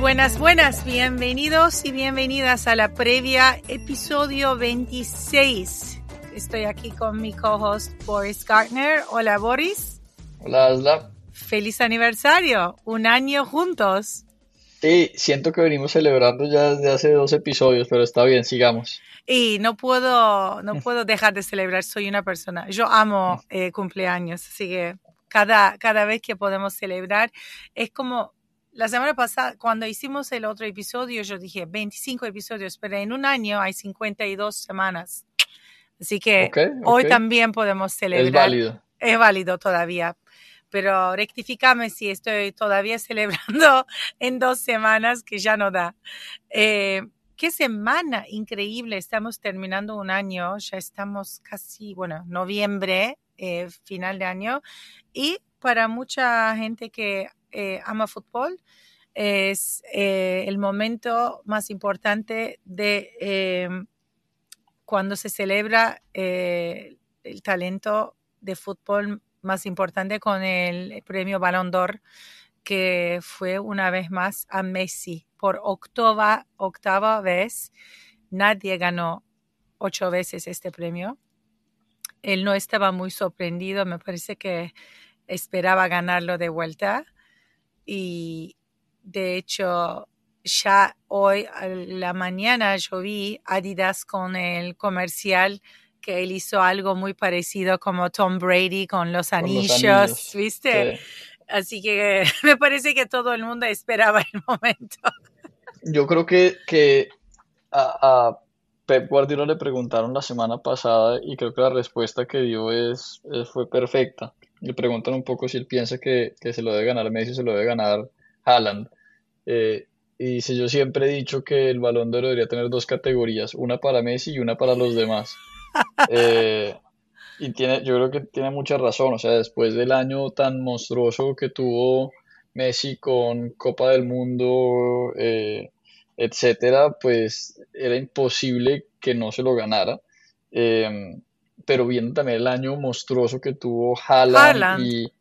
Buenas, buenas. Bienvenidos y bienvenidas a la previa episodio 26. Estoy aquí con mi co-host Boris Gartner. Hola Boris. Hola Asla. Feliz aniversario. Un año juntos. Sí, siento que venimos celebrando ya desde hace dos episodios, pero está bien, sigamos. Y no puedo, no puedo dejar de celebrar. Soy una persona. Yo amo eh, cumpleaños, así que cada, cada vez que podemos celebrar es como la semana pasada, cuando hicimos el otro episodio, yo dije 25 episodios, pero en un año hay 52 semanas. Así que hoy también podemos celebrar. Es válido. Es válido todavía. Pero rectifícame si estoy todavía celebrando en dos semanas, que ya no da. Eh, qué semana increíble. Estamos terminando un año, ya estamos casi, bueno, noviembre, eh, final de año. Y para mucha gente que eh, ama fútbol, es eh, el momento más importante de eh, cuando se celebra el talento de fútbol más importante con el premio Ballon d'Or, que fue una vez más a Messi por octava, octava vez. Nadie ganó ocho veces este premio. Él no estaba muy sorprendido, me parece que esperaba ganarlo de vuelta. Y de hecho, ya hoy a la mañana yo vi Adidas con el comercial que él hizo algo muy parecido como Tom Brady con los Con los anillos, anillos, ¿viste? Sí. Así que me parece que todo el mundo esperaba el momento. Yo creo que, que a, a Pep Guardiola le preguntaron la semana pasada y creo que la respuesta que dio es, es- fue perfecta. Le preguntan un poco si él piensa que, que se lo debe ganar Messi o se lo debe ganar Haaland. Eh, y dice, yo siempre he dicho que el Balón de Oro debería tener dos categorías, una para Messi y una para los demás. Eh, y tiene, yo creo que tiene mucha razón, o sea, después del año tan monstruoso que tuvo Messi con Copa del Mundo, eh, etcétera, pues era imposible que no se lo ganara. Eh, pero viendo también el año monstruoso que tuvo Haaland y,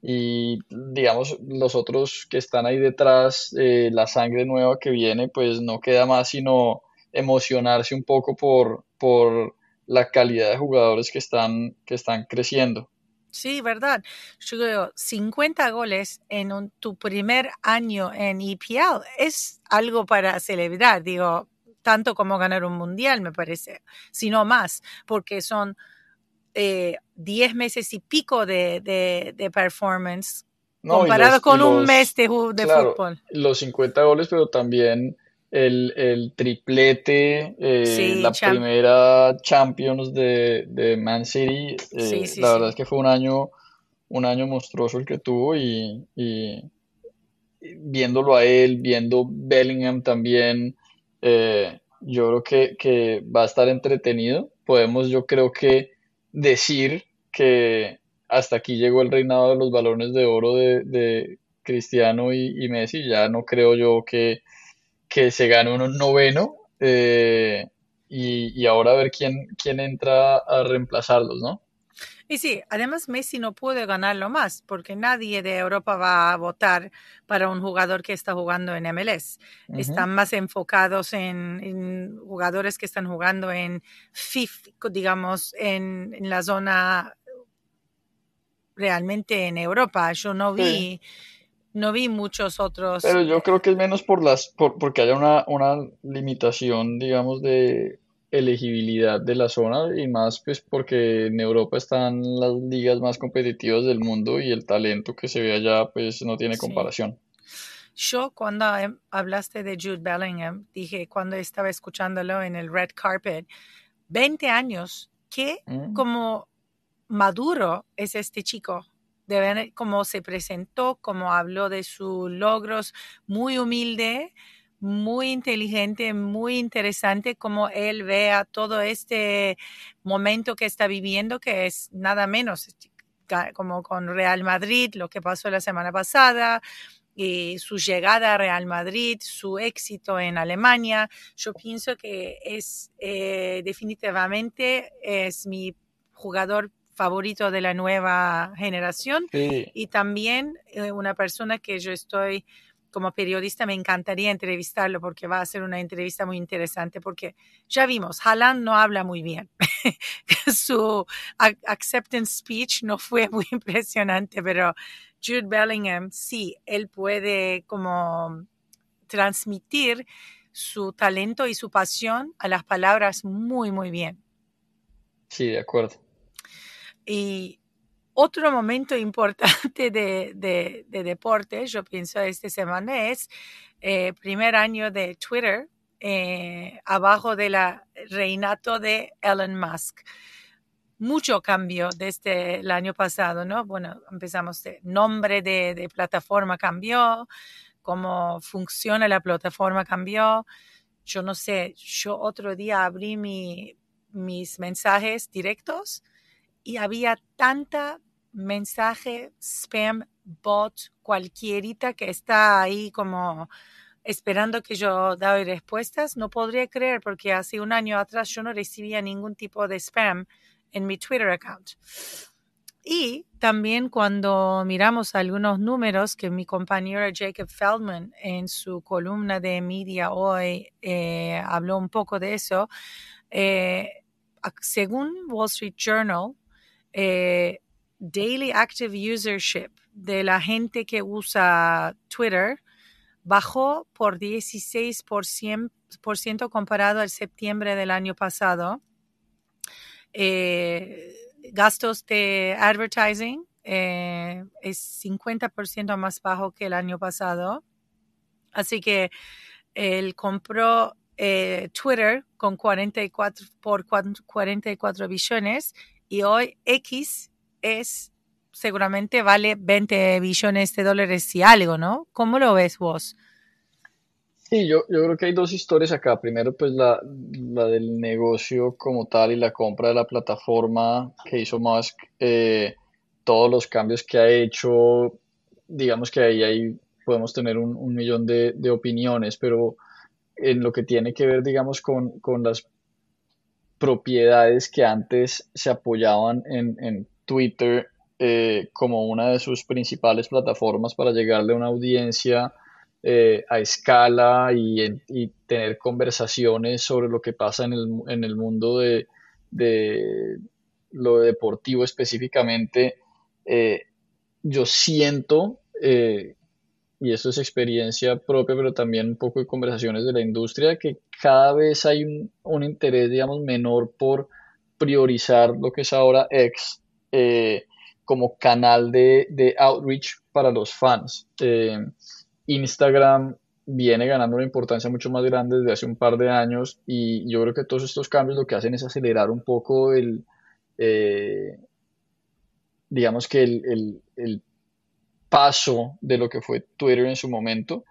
y, digamos los otros que están ahí detrás, eh, la sangre nueva que viene, pues no queda más sino emocionarse un poco por, por la calidad de jugadores que están, que están creciendo. Sí, verdad. Yo creo 50 goles en un- tu primer año en EPL es algo para celebrar, digo, tanto como ganar un mundial, me parece, si no más, porque son eh, 10 meses y pico de, de- de performance No, comparado los- con un mes de, de claro, fútbol. los 50 goles, pero también el, el triplete, eh, Sí, la champ- primera Champions de, de Man City. eh, Sí, sí, la verdad es que fue un año, un año monstruoso el que tuvo y, y viéndolo a él, viendo Bellingham también, eh, yo creo que, que va a estar entretenido. Podemos, yo creo que decir que hasta aquí llegó el reinado de los balones de oro de, de Cristiano y, y Messi. Ya no creo yo que, que se gane un noveno. eh, y, y ahora a ver quién, quién entra a reemplazarlos, ¿no? Y sí, además Messi no puede ganarlo más porque nadie de Europa va a votar para un jugador que está jugando en MLS. Están más enfocados en, jugadores que están jugando en FIF, digamos, en, la zona realmente en Europa. Yo no vi... No vi muchos otros. Pero yo creo que es menos por las, por, porque haya una, una limitación, digamos, de, elegibilidad de la zona y más pues porque en Europa están las ligas más competitivas del mundo y el talento que se ve allá pues no tiene comparación. Yo cuando hablaste de Jude Bellingham dije cuando estaba escuchándolo en el red carpet 20 años qué mm. como maduro es este chico de ver cómo se presentó, cómo habló de sus logros, muy humilde, muy inteligente, muy interesante como él vea todo este momento que está viviendo, que es nada menos como con Real Madrid, lo que pasó la semana pasada, y su llegada a Real Madrid, su éxito en Alemania. Yo pienso que es eh, definitivamente es mi jugador favorito de la nueva generación y también eh, una persona que yo estoy como periodista me encantaría entrevistarlo porque va a ser una entrevista muy interesante porque ya vimos, Haaland no habla muy bien. Su acceptance speech no fue muy impresionante, pero Jude Bellingham sí, él puede como transmitir su talento y su pasión a las palabras muy, muy bien. Sí, de acuerdo. Y otro momento importante de, de, deporte, yo pienso esta semana, es eh, primer año de Twitter eh, abajo del reinato de Elon Musk. Mucho cambio desde el año pasado, ¿no? Bueno, empezamos, el nombre de, de plataforma cambió, cómo funciona la plataforma cambió. Yo no sé, yo otro día abrí mi, mis mensajes directos y había tanta mensaje, spam, bot, cualquierita que está ahí como esperando que yo doy respuestas, no podría creer porque hace un año atrás yo no recibía ningún tipo de spam en mi Twitter account. Y también cuando miramos algunos números que mi compañero Jacob Feldman en su columna de media hoy eh, habló un poco de eso, eh, según Wall Street Journal, eh, daily active usership de la gente que usa Twitter bajó por 16% comparado al septiembre del año pasado. Eh, gastos de advertising eh, es 50% más bajo que el año pasado. Así que él compró eh, Twitter con 44 por 44 billones y hoy X es seguramente vale 20 billones de dólares y algo, ¿no? ¿Cómo lo ves vos? Sí, yo, yo creo que hay dos historias acá. Primero, pues la, la del negocio como tal y la compra de la plataforma que hizo Musk, eh, todos los cambios que ha hecho, digamos que ahí, ahí podemos tener un, millón de, opiniones, pero en lo que tiene que ver, digamos, con, con las propiedades que antes se apoyaban en Twitter eh, como una de sus principales plataformas para llegarle a una audiencia eh, a escala y, tener conversaciones sobre lo que pasa en el, mundo de, lo deportivo específicamente, eh, yo siento, y esto es experiencia propia, pero también un poco de conversaciones de la industria, que cada vez hay un, un interés, digamos, menor por priorizar lo que es ahora X eh, como canal de, outreach para los fans. Eh, Instagram viene ganando una importancia mucho más grande desde hace un par de años y yo creo que todos estos cambios lo que hacen es acelerar un poco el, eh, digamos que el, paso de lo que fue Twitter en su momento.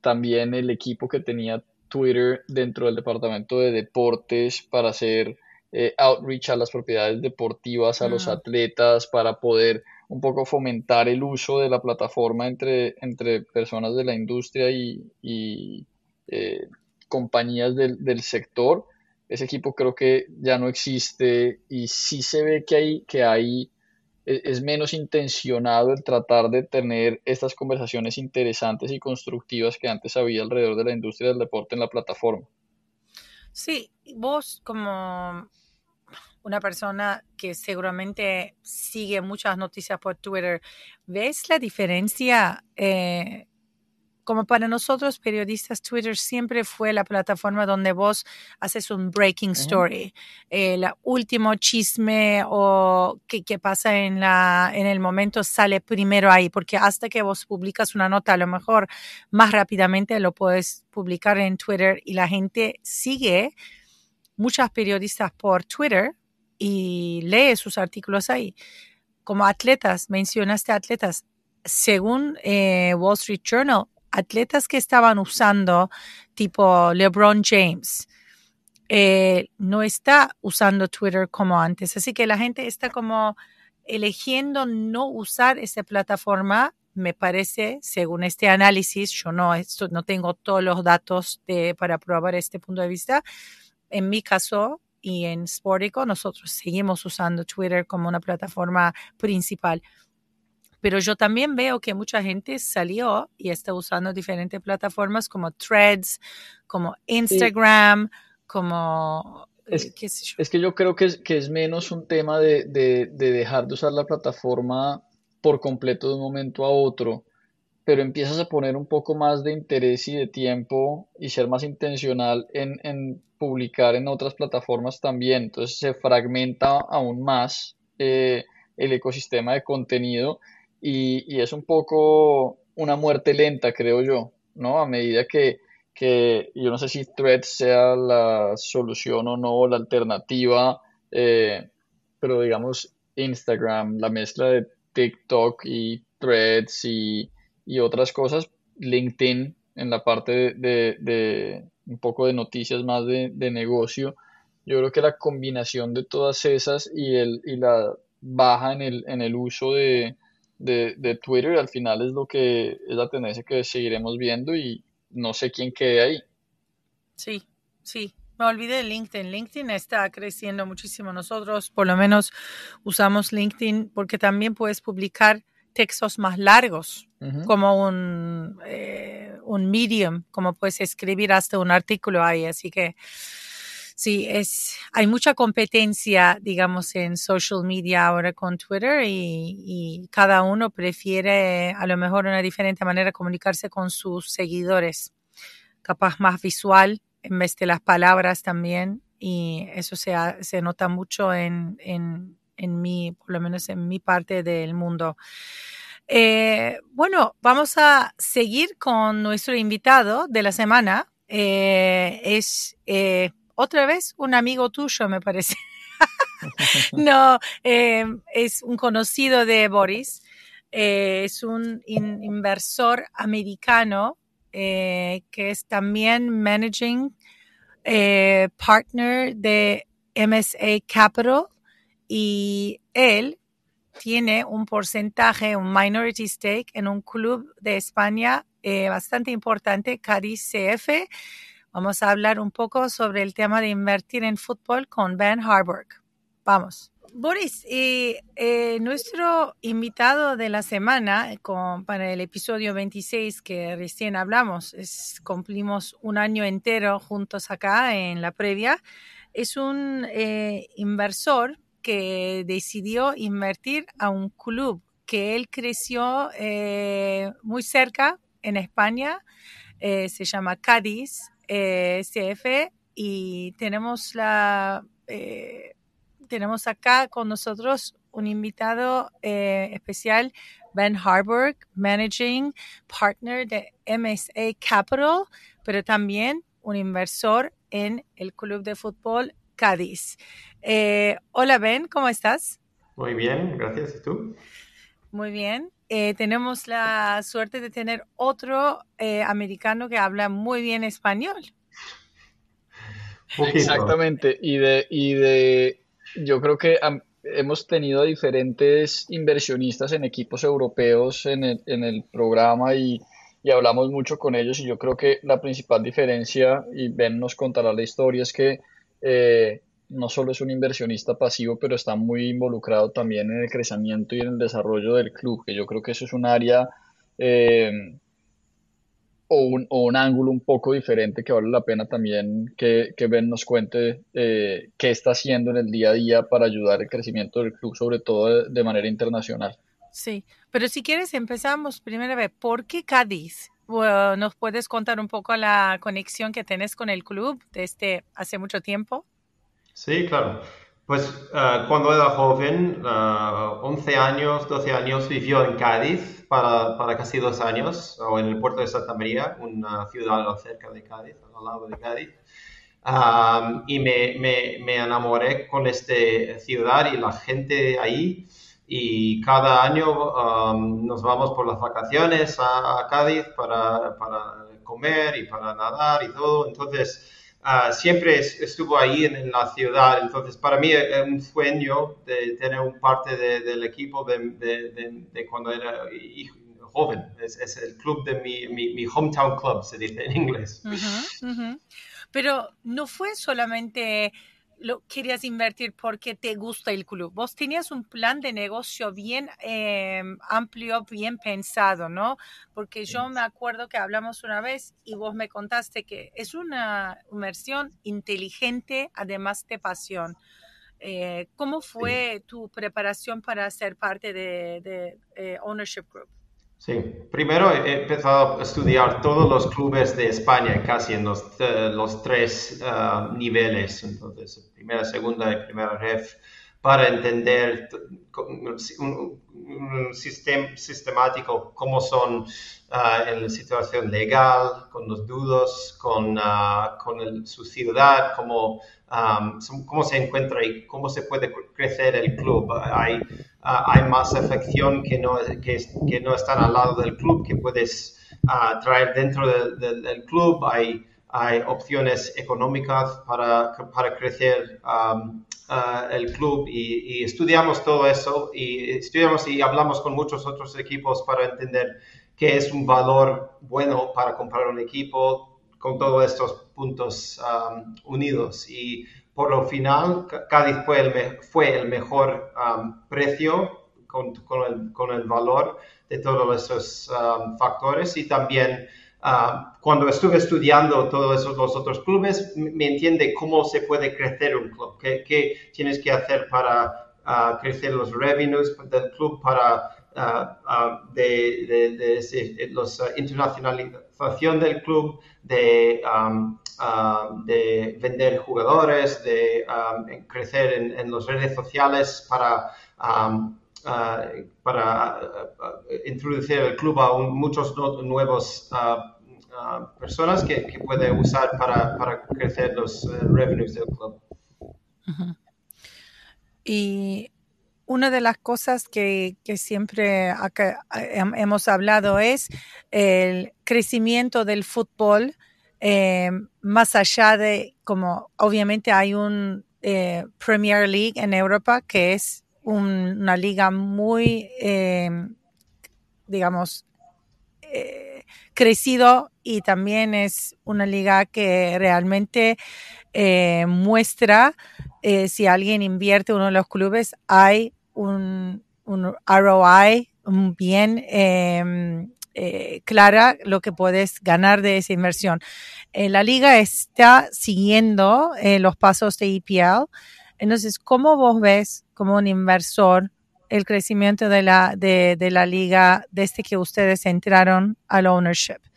también el equipo que tenía Twitter dentro del departamento de deportes para hacer eh, outreach a las propiedades deportivas, a los mm. atletas, para poder un poco fomentar el uso de la plataforma entre, entre personas de la industria y, y eh, compañías del, del sector. ese equipo creo que ya no existe y sí se ve que hay, que hay e, es menos intencionado el tratar de tener estas conversaciones interesantes y constructivas que antes había alrededor de la industria del deporte en la plataforma. Sí, vos como una persona que seguramente sigue muchas noticias por Twitter, ¿ves la diferencia eh, como para nosotros periodistas, Twitter siempre fue la plataforma donde vos haces un breaking story, el último chisme o que, pasa en, la, en el momento sale primero ahí, porque hasta que vos publicas una nota, a lo mejor más rápidamente lo puedes publicar en Twitter y la gente sigue muchas periodistas por Twitter y lee sus artículos ahí. Como atletas, mencionaste atletas, según eh, Wall Street Journal, atletas que estaban usando, tipo LeBron James, eh, no está usando Twitter como antes. Así que la gente está como eligiendo no usar esa plataforma. Me parece, según este análisis, yo no, esto, no tengo todos los datos de, para probar este punto de vista. En mi caso y en Sportico, nosotros seguimos usando Twitter como una plataforma principal. Pero yo también veo que mucha gente salió y está usando diferentes plataformas como Threads, como Instagram, como... Eh, es, es, que yo creo que es, que es menos un tema de, de, de, dejar de usar la plataforma por completo de un momento a otro, pero empiezas a poner un poco más de interés y de tiempo y ser más intencional en, en publicar en otras plataformas también. Entonces se fragmenta aún más eh, el ecosistema de contenido y, es un poco una muerte lenta, creo yo, ¿no? A medida que, que yo no sé si Threads sea la solución o no, la alternativa, eh, pero digamos Instagram, la mezcla de TikTok y Threads y, otras cosas, LinkedIn en la parte de, un poco de noticias más de, de, negocio, yo creo que la combinación de todas esas y, el, y la baja en el, en el uso de, de, de Twitter al final es lo que es la tendencia que seguiremos viendo y no sé quién quede ahí. Sí, sí. Me olvidé de LinkedIn. LinkedIn está creciendo muchísimo. Nosotros por lo menos usamos LinkedIn porque también puedes publicar textos más largos, como un, eh, un medium, como puedes escribir hasta un artículo ahí. Así que Sí, es, hay mucha competencia, digamos, en social media ahora con Twitter y, cada uno prefiere a lo mejor una diferente manera de comunicarse con sus seguidores, capaz más visual en vez de las palabras también y eso se, se nota mucho en, en, en mi, por lo menos en mi parte del mundo. Eh, bueno, vamos a seguir con nuestro invitado de la semana. Eh, es eh, otra vez un amigo tuyo, me parece. no, es un conocido de Boris. Es un inversor americano que es también managing partner de MSA Capital y él tiene un porcentaje, un minority stake en un club de España bastante importante, Cádiz CF Vamos a hablar un poco sobre el tema de invertir en fútbol con Ben Harburg. Vamos. Boris, eh, nuestro invitado de la semana para el episodio 26 que recién hablamos, es, cumplimos un año entero juntos acá en la previa, es un eh, inversor que decidió invertir a un club que él creció eh, muy cerca en España, se llama Cádiz, eh, CF y tenemos la eh, tenemos acá con nosotros un invitado eh, especial, Ben Harburg, Managing Partner de MSA Capital, pero también un inversor en el Club de Fútbol Cádiz. hola Ben, ¿cómo estás? Muy bien, gracias. ¿Y tú? Muy bien. Eh, tenemos la suerte de tener otro eh, americano que habla muy bien español. Exactamente, y de, y de, yo creo que hemos tenido diferentes inversionistas en equipos europeos en el, en el programa y, y, hablamos mucho con ellos y yo creo que la principal diferencia, y Ben nos contará la historia, es que eh, no solo es un inversionista pasivo, pero está muy involucrado también en el crecimiento y en el desarrollo del club, que yo creo que eso es un área eh, o, un, o, un, ángulo un poco diferente que vale la pena también que, que Ben nos cuente eh, qué está haciendo en el día a día para ayudar al crecimiento del club, sobre todo de, de manera internacional. Sí, pero si quieres empezamos primero a ver, ¿por qué Cádiz? Bueno, ¿Nos puedes contar un poco la conexión que tenés con el club desde hace mucho tiempo? Sí, claro. Pues uh, cuando era joven, uh, 11 años, 12 años, vivió en Cádiz para, para, casi dos años, o en el puerto de Santa María, una ciudad cerca de Cádiz, al lado de Cádiz. Um, y me, me, me, enamoré con esta ciudad y la gente ahí. Y cada año um, nos vamos por las vacaciones a, a Cádiz para, para comer y para nadar y todo. Entonces, Uh, siempre estuvo ahí en, en, la ciudad. Entonces, para mí es un sueño de tener un parte de, del equipo de, de, de, cuando era joven. Es, es el club de mi, mi, mi, hometown club, se dice en inglés. Uh -huh, uh -huh. Pero no fue solamente lo querías invertir porque te gusta el club. Vos tenías un plan de negocio bien eh, amplio, bien pensado, ¿no? Porque yo me acuerdo que hablamos una vez y vos me contaste que es una inversión inteligente, además de pasión. Eh, ¿Cómo fue sí. tu preparación para ser parte de, de eh, Ownership Group? Sí, primero he empezado a estudiar todos los clubes de España, casi en los, uh, los tres uh, niveles, entonces primera, segunda y primera ref, para entender un, un sistema sistemático cómo son uh, en la situación legal, con los dudos, con, con el, su ciudad, cómo, um, cómo se encuentra y cómo se puede crecer el club. Hay uh, hay más afección que no, que, que, no están al lado del club, que puedes uh, traer dentro de, de, del club. Hay, hay opciones económicas para, para crecer um, uh, el club y, y, estudiamos todo eso y estudiamos y hablamos con muchos otros equipos para entender qué es un valor bueno para comprar un equipo con todos estos puntos um, unidos. Y por lo final, Cádiz fue el, fue el mejor um, precio con, con, el, con, el, valor de todos esos um, factores. Y también uh, cuando estuve estudiando todos esos los otros clubes, me entiende cómo se puede crecer un club, qué, qué tienes que hacer para uh, crecer los revenues del club, para uh, de, de los internacionalización del club, de um, uh, de vender jugadores, de um, crecer en, las redes sociales para, um, uh, para uh, introducir el club a muchos nuevos personas que, que, puede usar para, para crecer los revenues del club. Uh. Y una de las cosas que, que siempre hemos hablado es el crecimiento del fútbol eh, más allá de como obviamente hay un eh, Premier League en Europa que es un, una liga muy eh, digamos eh, crecido y también es una liga que realmente eh, muestra si alguien invierte uno de los clubes hay un, un ROI bien eh, clara lo que puedes ganar de esa inversión. Eh, la liga está siguiendo eh, los pasos de EPL. Entonces, ¿cómo vos ves como un inversor el crecimiento de la, de, de la liga desde que ustedes entraron al ownership?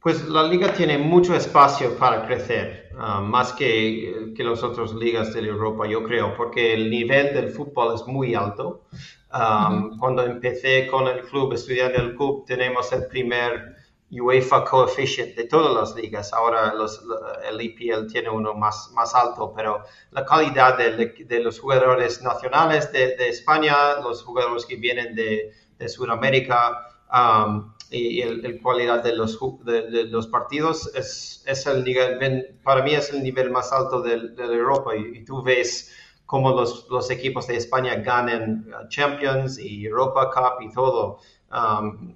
Pues la liga tiene mucho espacio para crecer, uh, más que, que las otras ligas de Europa, yo creo, porque el nivel del fútbol es muy alto. Um, uh -huh. Cuando empecé con el club, estudiando el club, tenemos el primer UEFA coefficient de todas las ligas. Ahora los, el EPL tiene uno más, más alto, pero la calidad de, de los jugadores nacionales de, de, España, los jugadores que vienen de, de Sudamérica um, y, y la calidad de los, de, los partidos es, es, el nivel, para mí es el nivel más alto de, Europa y, y tú ves cómo los, los, equipos de España ganan Champions y Europa Cup y todo. Um,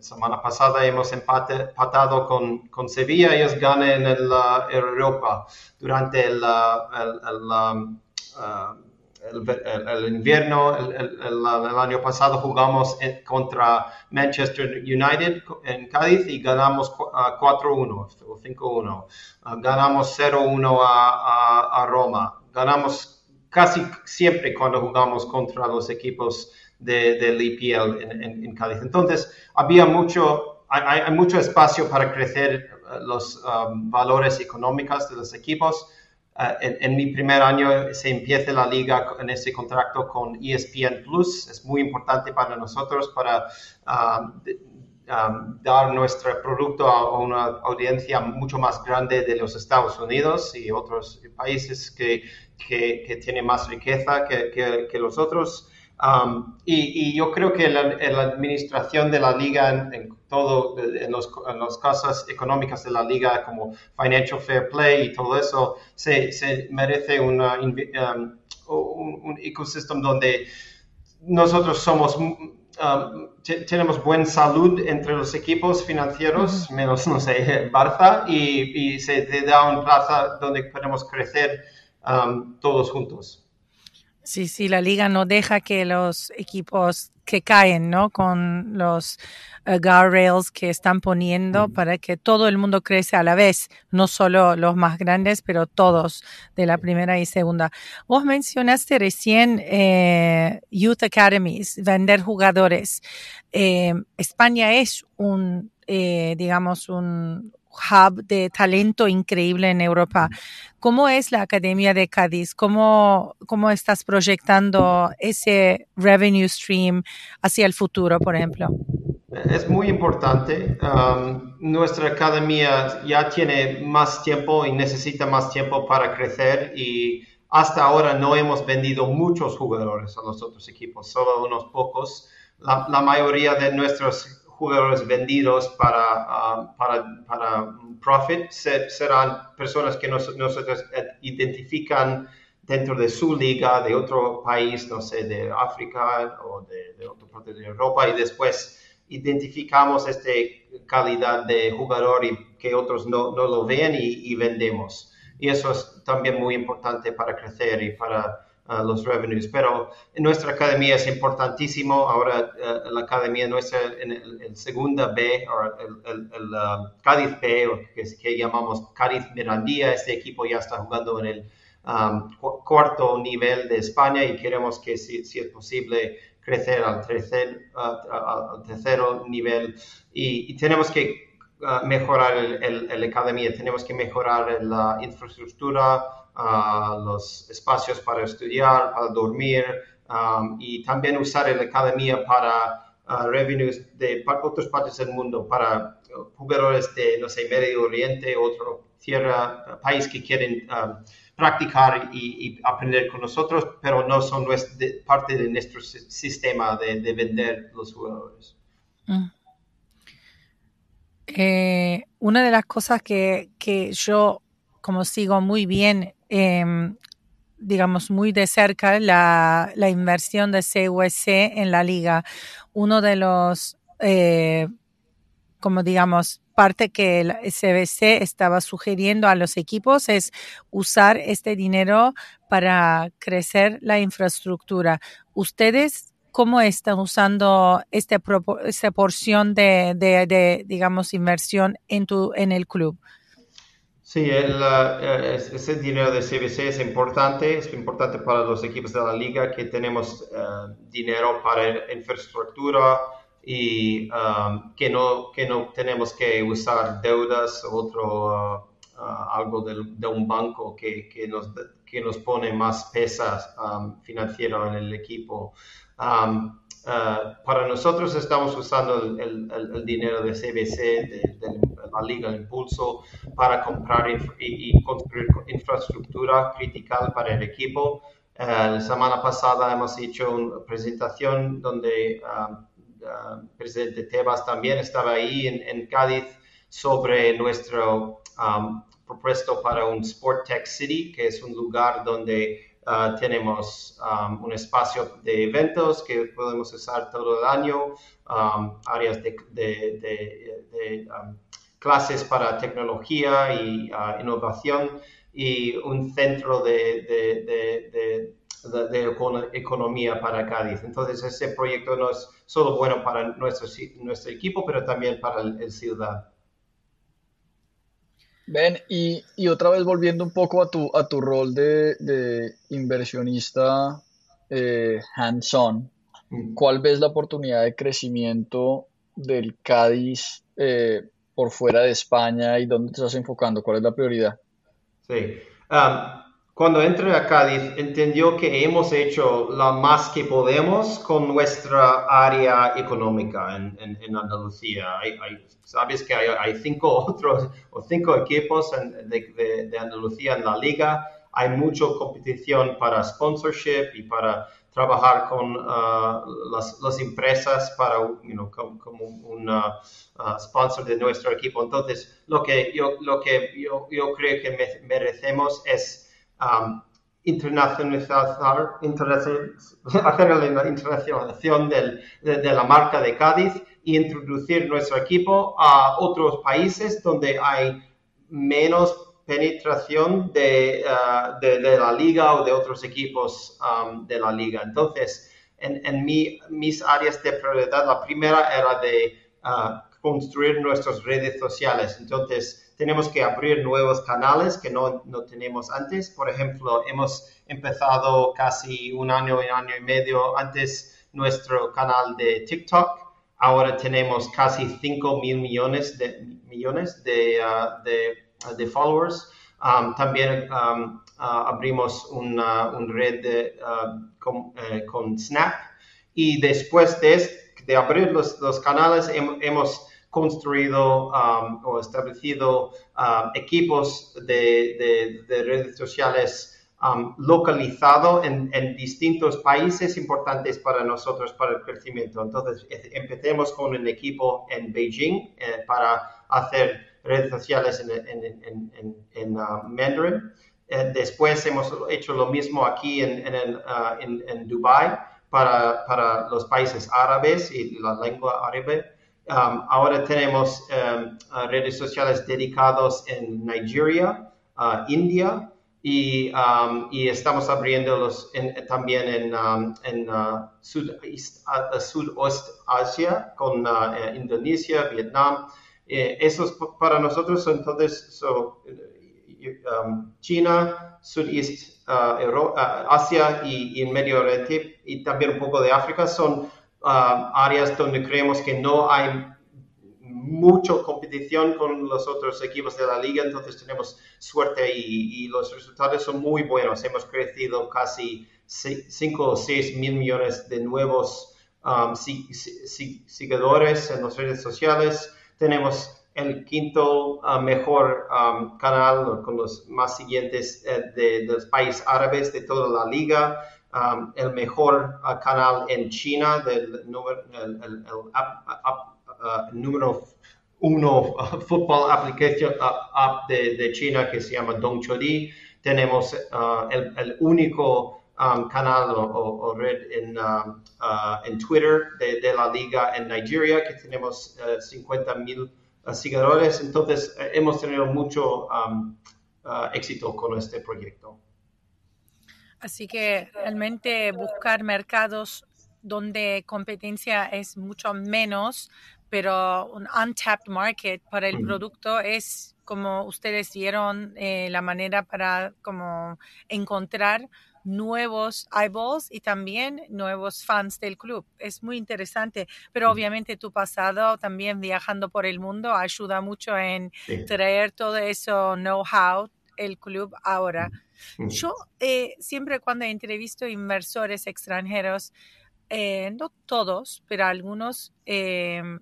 semana pasada hemos empatado con, con Sevilla, ellos ganan en la Europa durante el, um, el, invierno, el, año pasado jugamos contra Manchester United en Cádiz y ganamos 4-1 o 5-1. ganamos 0-1 a, Roma. Ganamos casi siempre cuando jugamos contra los equipos del EPL en, Cádiz. Entonces, había mucho, hay, mucho espacio para crecer los um, valores económicos de los equipos eh, en, mi primer año se empieza la liga en ese contrato con ESPN Plus. Es muy importante para nosotros para dar nuestro producto a, una audiencia mucho más grande de los Estados Unidos y otros países que, que, tienen más riqueza que, que los otros. Um, y, yo creo que la, la, administración de la liga en, todo, en, los, las cosas económicas de la liga como financial fair play y todo eso, se, se merece una, um, un, ecosistema donde nosotros somos um, tenemos buena salud entre los equipos financieros, menos, no sé, Barça, y, y se da una plaza donde podemos crecer todos juntos. Sí, sí, la liga no deja que los equipos que caen, ¿no? Con los uh, guardrails que están poniendo para que todo el mundo crece a la vez, no solo los más grandes, pero todos de la primera y segunda. Vos mencionaste recién eh, Youth Academies, vender jugadores. Eh, España es un, eh, digamos, un, hub de talento increíble en Europa. ¿Cómo es la Academia de Cádiz? ¿Cómo, cómo estás proyectando ese revenue stream hacia el futuro, por ejemplo? Es muy importante. Um, nuestra academia ya tiene más tiempo y necesita más tiempo para crecer y hasta ahora no hemos vendido muchos jugadores a los otros equipos, solo unos pocos. La, la mayoría de nuestros jugadores vendidos para, ah, para, para profit serán personas que nosotros identifican dentro de su liga, de otro país, no sé, de África o de, de otra parte de Europa, y después identificamos esta calidad de jugador y que otros no, no lo ven y, y vendemos. Y eso es también muy importante para crecer y para los revenues. Pero en nuestra academia es importantísimo. Ahora uh, la academia nuestra en el, segunda B, o el, el um, Cádiz B, o que, que, llamamos Cádiz Mirandía, este equipo ya está jugando en el um, cuarto nivel de España y queremos que si, si es posible crecer al tercer, al tercer nivel y, tenemos que Uh, mejorar el, el, academia, tenemos que mejorar la infraestructura, los espacios para estudiar, para dormir um, y también usar la academia para uh, revenues de otras partes del mundo, para jugadores de, no sé, Medio Oriente, otro tierra, uh, país que quieren um, practicar y, aprender con nosotros, pero no son parte de nuestro sistema de, vender los jugadores. Mm. Eh, una de las cosas que, que yo como sigo muy bien Em, digamos, muy de cerca la, la, inversión de CUSC en la liga. Uno de los, eh, como digamos, parte que el CBC estaba sugiriendo a los equipos es usar este dinero para crecer la infraestructura. ¿Ustedes cómo están usando este, esta porción de, de, de, digamos, inversión en, tu, en el club? Sí, el, eh, ese dinero de CBC es importante, es importante para los equipos de la liga que tenemos eh, dinero para infraestructura y um, que, no, que no tenemos que usar deudas o otro, uh, uh, algo de, un banco que, que, nos, que nos pone más pesas um, financiero en el equipo. Um, uh, para nosotros estamos usando el, el, dinero de CBC, de, de la Liga Impulso para comprar y, construir infraestructura crítica para el equipo. Eh, la semana pasada hemos hecho una presentación donde el uh, presidente Tebas también estaba ahí en, Cádiz sobre nuestro um, propuesto para un Sport Tech City, que es un lugar donde ah, tenemos um, un espacio de eventos que podemos usar todo el año, um, áreas de, um, clases para tecnología y uh, innovación y un centro de, economía para Cádiz. Entonces, ese proyecto no es solo bueno para nuestro, nuestro equipo, pero también para el ciudad. Ben, y, otra vez volviendo un poco a tu, a tu rol de, inversionista eh, hands-on. ¿cuál ves la oportunidad de crecimiento del Cádiz eh, por fuera de España y dónde te estás enfocando? ¿Cuál es la prioridad? Sí. Um, cuando entré a Cádiz, entendió que hemos hecho lo más que podemos con nuestra área económica en, Andalucía. Hay, Sabes que hay, cinco otros o cinco equipos de, Andalucía en la liga. Hay mucha competición para sponsorship y para trabajar con uh, las, empresas para, you como, un uh, sponsor de nuestro equipo. Entonces, lo que yo, lo que yo, yo creo que merecemos es um, internacionalizar, hacer la internacionalización del, de, la marca de Cádiz e introducir nuestro equipo a otros países donde hay menos penetración de, uh, de, la liga o de otros equipos um, de la liga. Entonces, en, en mi, mis áreas de prioridad, la primera era de uh, construir nuestras redes sociales. Entonces, tenemos que abrir nuevos canales que no, no, tenemos antes. Por ejemplo, hemos empezado casi un año, un año y medio antes nuestro canal de TikTok. Ahora tenemos casi 5 mil millones de, millones de, uh, uh, de followers. Um, también um, uh, abrimos una, una red con, eh, con, Snap. Y después de, de abrir los, los canales, hemos construido um, o establecido um, equipos de, redes sociales um, localizados en, distintos países importantes para nosotros, para el crecimiento. Entonces, empecemos con un equipo en Beijing eh, para hacer redes sociales en, uh, Mandarin. Eh, después hemos hecho lo mismo aquí en, en, uh, Dubai para, para los países árabes y la lengua árabe. Um, ahora tenemos um, uh, redes sociales dedicados en Nigeria, uh, India y, um, y, estamos abriéndolos también en, en uh, Sudoeste Asia con Indonesia, Vietnam. Eh, esos para nosotros son entonces China, Sudeste Asia y, en Medio Oriente y también un poco de África son Um, áreas donde creemos que no hay mucha competición con los otros equipos de la liga, entonces tenemos suerte y, los resultados son muy buenos. Hemos crecido casi 5 o 6 mil millones de nuevos um, seguidores en las redes sociales. Tenemos el quinto uh, mejor um, canal con los más siguientes eh, de, los países árabes de toda la liga. Um, el mejor uh, canal en China, del número, el, el, uh, número uno football application app de, de, China que se llama Dongchodi. Tenemos el, el, único um, canal o, red en, en Twitter de, de, la liga en Nigeria que tenemos 50 mil Entonces hemos tenido mucho éxito con este proyecto. Así que realmente buscar mercados donde competencia es mucho menos, pero un untapped market para el producto es como ustedes vieron eh, la manera para como encontrar nuevos eyeballs y también nuevos fans del club. Es muy interesante, pero obviamente tu pasado también viajando por el mundo ayuda mucho en traer todo eso know-how el club ahora. Yo eh, siempre cuando entrevisto inversores extranjeros, eh, no todos, pero algunos em,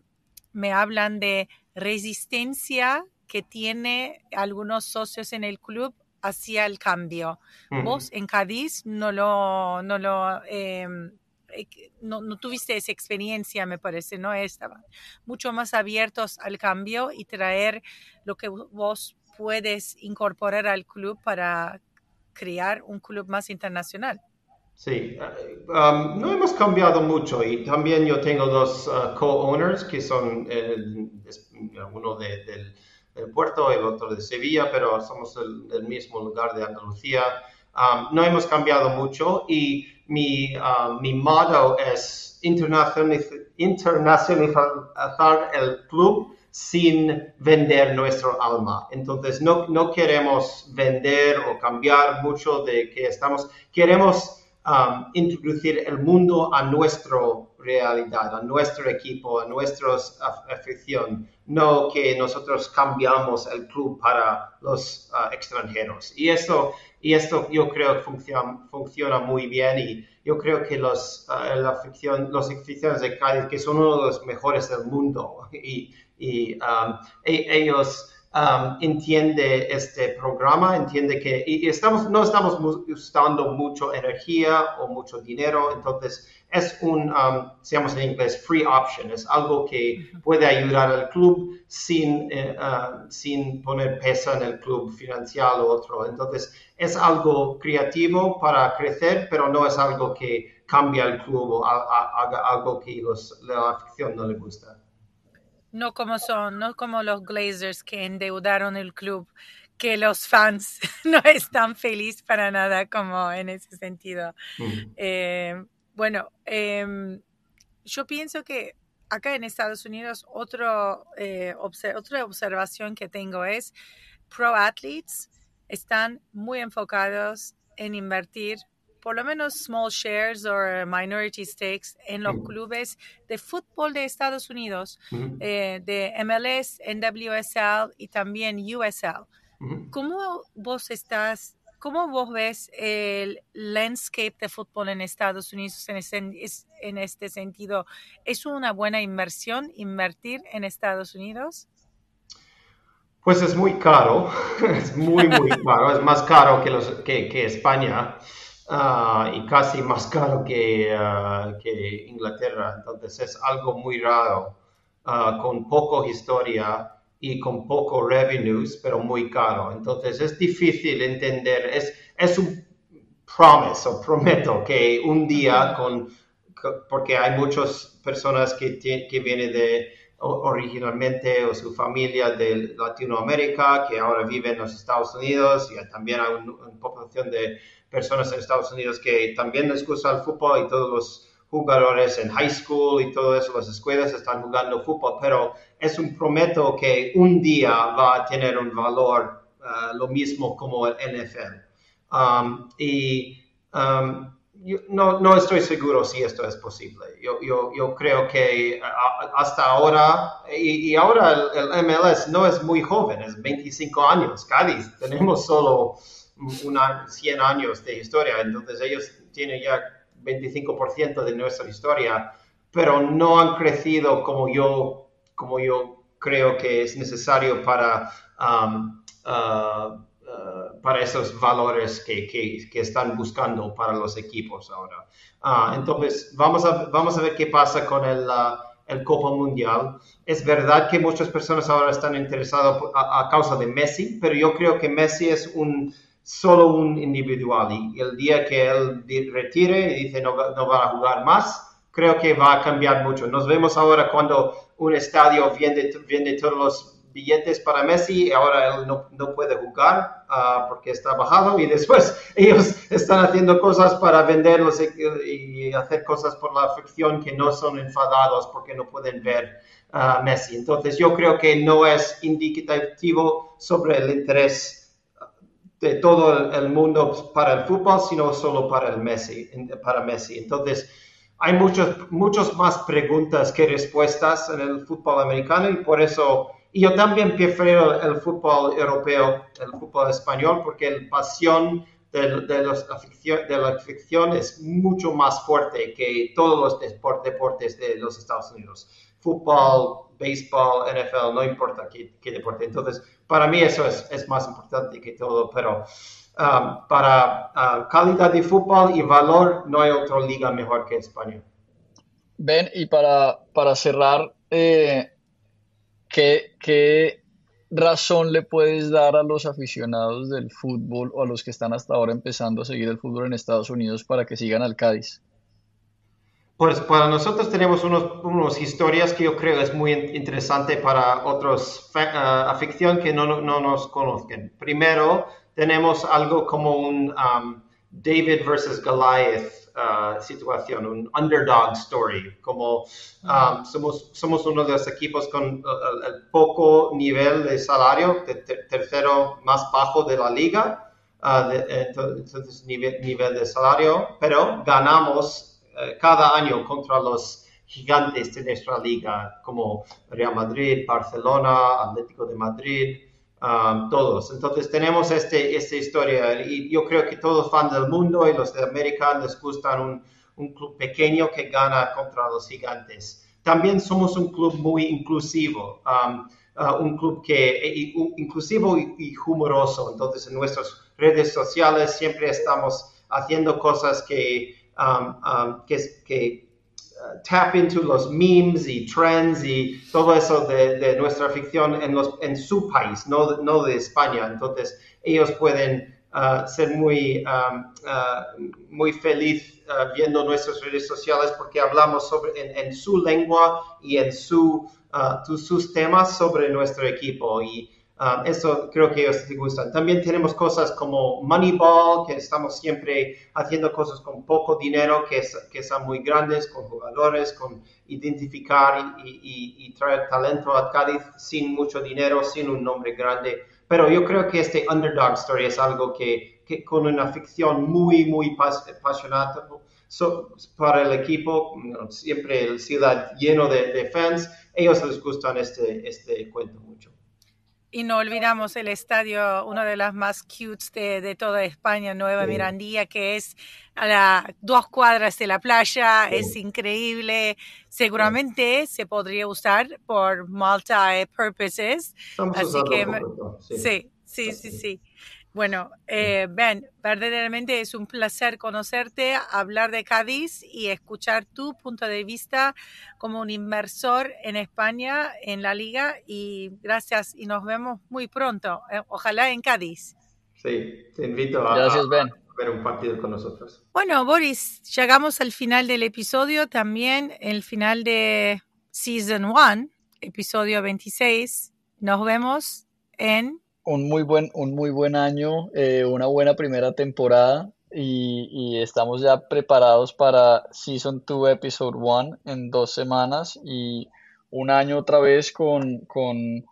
me hablan de resistencia que tiene algunos socios en el club hacia el cambio. Vos en Cádiz no lo, no lo em, eh, no, no, tuviste esa experiencia, me parece, ¿no? Estaban mucho más abiertos al cambio y traer lo que vos puedes incorporar al club para crear un club más internacional. Sí, eh, um, no hemos cambiado mucho y también yo tengo dos uh, co-owners que son uno de, del, puerto y el otro de Sevilla, pero somos del mismo lugar de Andalucía. Um, no hemos cambiado mucho y mi, um, mi motto es internacionalizar el club sin vender nuestro alma. Entonces, no, no queremos vender o cambiar mucho de que estamos, queremos Um, introducir el mundo a nuestra realidad, a nuestro equipo, a nuestra afición, no que nosotros cambiamos el club para los uh, extranjeros. Y esto, y esto yo creo que funciona, funciona muy bien y yo creo que los, uh, la afición, los aficionados de Cádiz, que son uno de los mejores del mundo, y, y um, e, ellos Um, entiende este programa, entiende que y estamos, no estamos usando mucho energía o mucho dinero, entonces es un, um, se llama en inglés, free option, es algo que puede ayudar al club sin, eh, uh, sin poner peso en el club financiero o otro. Entonces es algo creativo para crecer, pero no es algo que cambia el club o haga algo que los, la afición no le gusta no como son, no como los Glazers que endeudaron el club, que los fans no están felices para nada como en ese sentido. Eh, bueno, em, yo pienso que acá en Estados Unidos otro, eh, otra observación que tengo es pro athletes están muy enfocados en invertir por lo menos small shares o minority stakes en los clubes de fútbol de Estados Unidos, eh, de MLS, NWSL y también USL. ¿Cómo vos estás, cómo vos ves el landscape de fútbol en Estados Unidos en, en este sentido? ¿Es una buena inversión invertir en Estados Unidos? Pues es muy caro, es muy, muy caro, es más caro que, los, que, que España. Ah, y casi más caro que, ah, que, Inglaterra. Entonces es algo muy raro, uh, con poco historia y con poco revenues, pero muy caro. Entonces es difícil entender, es, es un promise o prometo que un día con, porque hay muchas personas que, que vienen de originalmente o su familia de Latinoamérica que ahora viven en los Estados Unidos y también hay una población de personas en Estados Unidos que también les gusta el fútbol y todos los jugadores en high school y todo eso, las escuelas están jugando fútbol, pero es un prometo que un día va a tener un valor uh, lo mismo como el NFL. Um, y um, no, no, estoy seguro si esto es posible. Yo, yo, yo creo que hasta ahora, y, y ahora el, el, MLS no es muy joven, es 25 años, Cádiz, tenemos solo una, 100 años de historia, entonces ellos tienen ya 25% de nuestra historia, pero no han crecido como yo, como yo creo que es necesario para, um, uh, uh, para esos valores que, que, están buscando para los equipos ahora. Uh, entonces, vamos a, vamos a ver qué pasa con el, el Copa Mundial. Es verdad que muchas personas ahora están interesadas a causa de Messi, pero yo creo que Messi es un solo un individual y el día que él retire y dice no, no va a jugar más, creo que va a cambiar mucho. Nos vemos ahora cuando un estadio vende, vende todos los billetes para Messi y ahora él no, no puede jugar uh, porque está bajado y después ellos están haciendo cosas para venderlos y, hacer cosas por la afición que no son enfadados porque no pueden ver a Messi. Entonces yo creo que no es indicativo sobre el interés de todo el mundo para el fútbol, sino solo para el Messi, para Messi. Entonces, hay muchas muchos más preguntas que respuestas en el fútbol americano y por eso yo también prefiero el fútbol europeo, el fútbol español, porque la pasión de, de, los, de la afición es mucho más fuerte que todos los deportes de los Estados Unidos. Fútbol, béisbol, NFL, no importa qué, qué deporte. Entonces, para mí eso es, más importante que todo, pero um, para uh, calidad de fútbol y valor no hay otra liga mejor que España. Ben, y para, para cerrar, eh, ¿qué, qué, razón le puedes dar a los aficionados del fútbol o a los que están hasta ahora empezando a seguir el fútbol en Estados Unidos para que sigan al Cádiz? Pues para nosotros tenemos unos, unas historias que yo creo es muy interesante para otros uh, afición que no, no, nos conozcan. Primero, tenemos algo como un um, David versus Goliath uh, situación, un underdog story, como um, somos, somos uno de los equipos con uh, el poco nivel de salario, de tercero más bajo de la liga, uh, entonces nivel, nivel de salario, pero ganamos eh, cada año contra los gigantes de nuestra liga, como Real Madrid, Barcelona, Atlético de Madrid, um, todos. Entonces tenemos este, esta historia y yo creo que todos fans del mundo y los de América les gustan un, un club pequeño que gana contra los gigantes. También somos un club muy inclusivo, um, uh, un club que inclusivo y, y, humoroso. Entonces en nuestras redes sociales siempre estamos haciendo cosas que um, um, que, que uh, tap into los memes y trends y todo eso de, nuestra ficción en, los, en su país, no, no de España. Entonces, ellos pueden uh, ser muy, um, uh, muy feliz viendo nuestras redes sociales porque hablamos sobre, en, en su lengua y en su, sus temas sobre nuestro equipo. Y Um, eso creo que ellos te gustan. También tenemos cosas como Moneyball, que estamos siempre haciendo cosas con poco dinero, que, que son muy grandes, con jugadores, con identificar y, y, traer talento a Cádiz sin mucho dinero, sin un nombre grande. Pero yo creo que este underdog story es algo que, que con una ficción muy, muy apasionada para el equipo, siempre el ciudad lleno de, de fans, ellos les gustan este, este cuento mucho. Y no olvidamos el estadio, uno de las más cutes de, de toda España, Nueva Mirandilla, que es a las dos cuadras de la playa, es increíble. Seguramente se podría usar por multi-purposes. Así que, sí, sí, sí, sí. Bueno, eh, Ben, verdaderamente es un placer conocerte, hablar de Cádiz y escuchar tu punto de vista como un inversor en España, en la liga. Y gracias y nos vemos muy pronto, eh, ojalá en Cádiz. Sí, te invito a, gracias, ben. ver un partido con nosotros. Bueno, Boris, llegamos al final del episodio, también el final de Season 1, episodio 26. Nos vemos en un muy buen, un muy buen año, eh, una buena primera temporada y, estamos ya preparados para Season 2, Episode 1 en dos semanas y un año otra vez con, con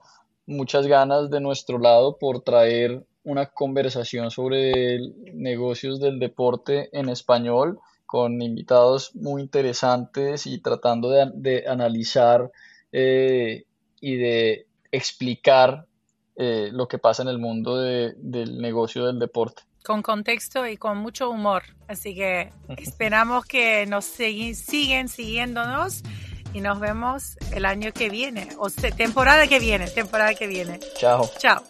muchas ganas de nuestro lado por traer una conversación sobre negocios del deporte en español con invitados muy interesantes y tratando de, analizar eh, y de explicar eh, lo que pasa en el mundo del negocio del deporte. Con contexto y con mucho humor. Así que esperamos que nos siguen siguiéndonos y nos vemos el año que viene, o sea, temporada que viene, temporada que viene. Chao. Chao.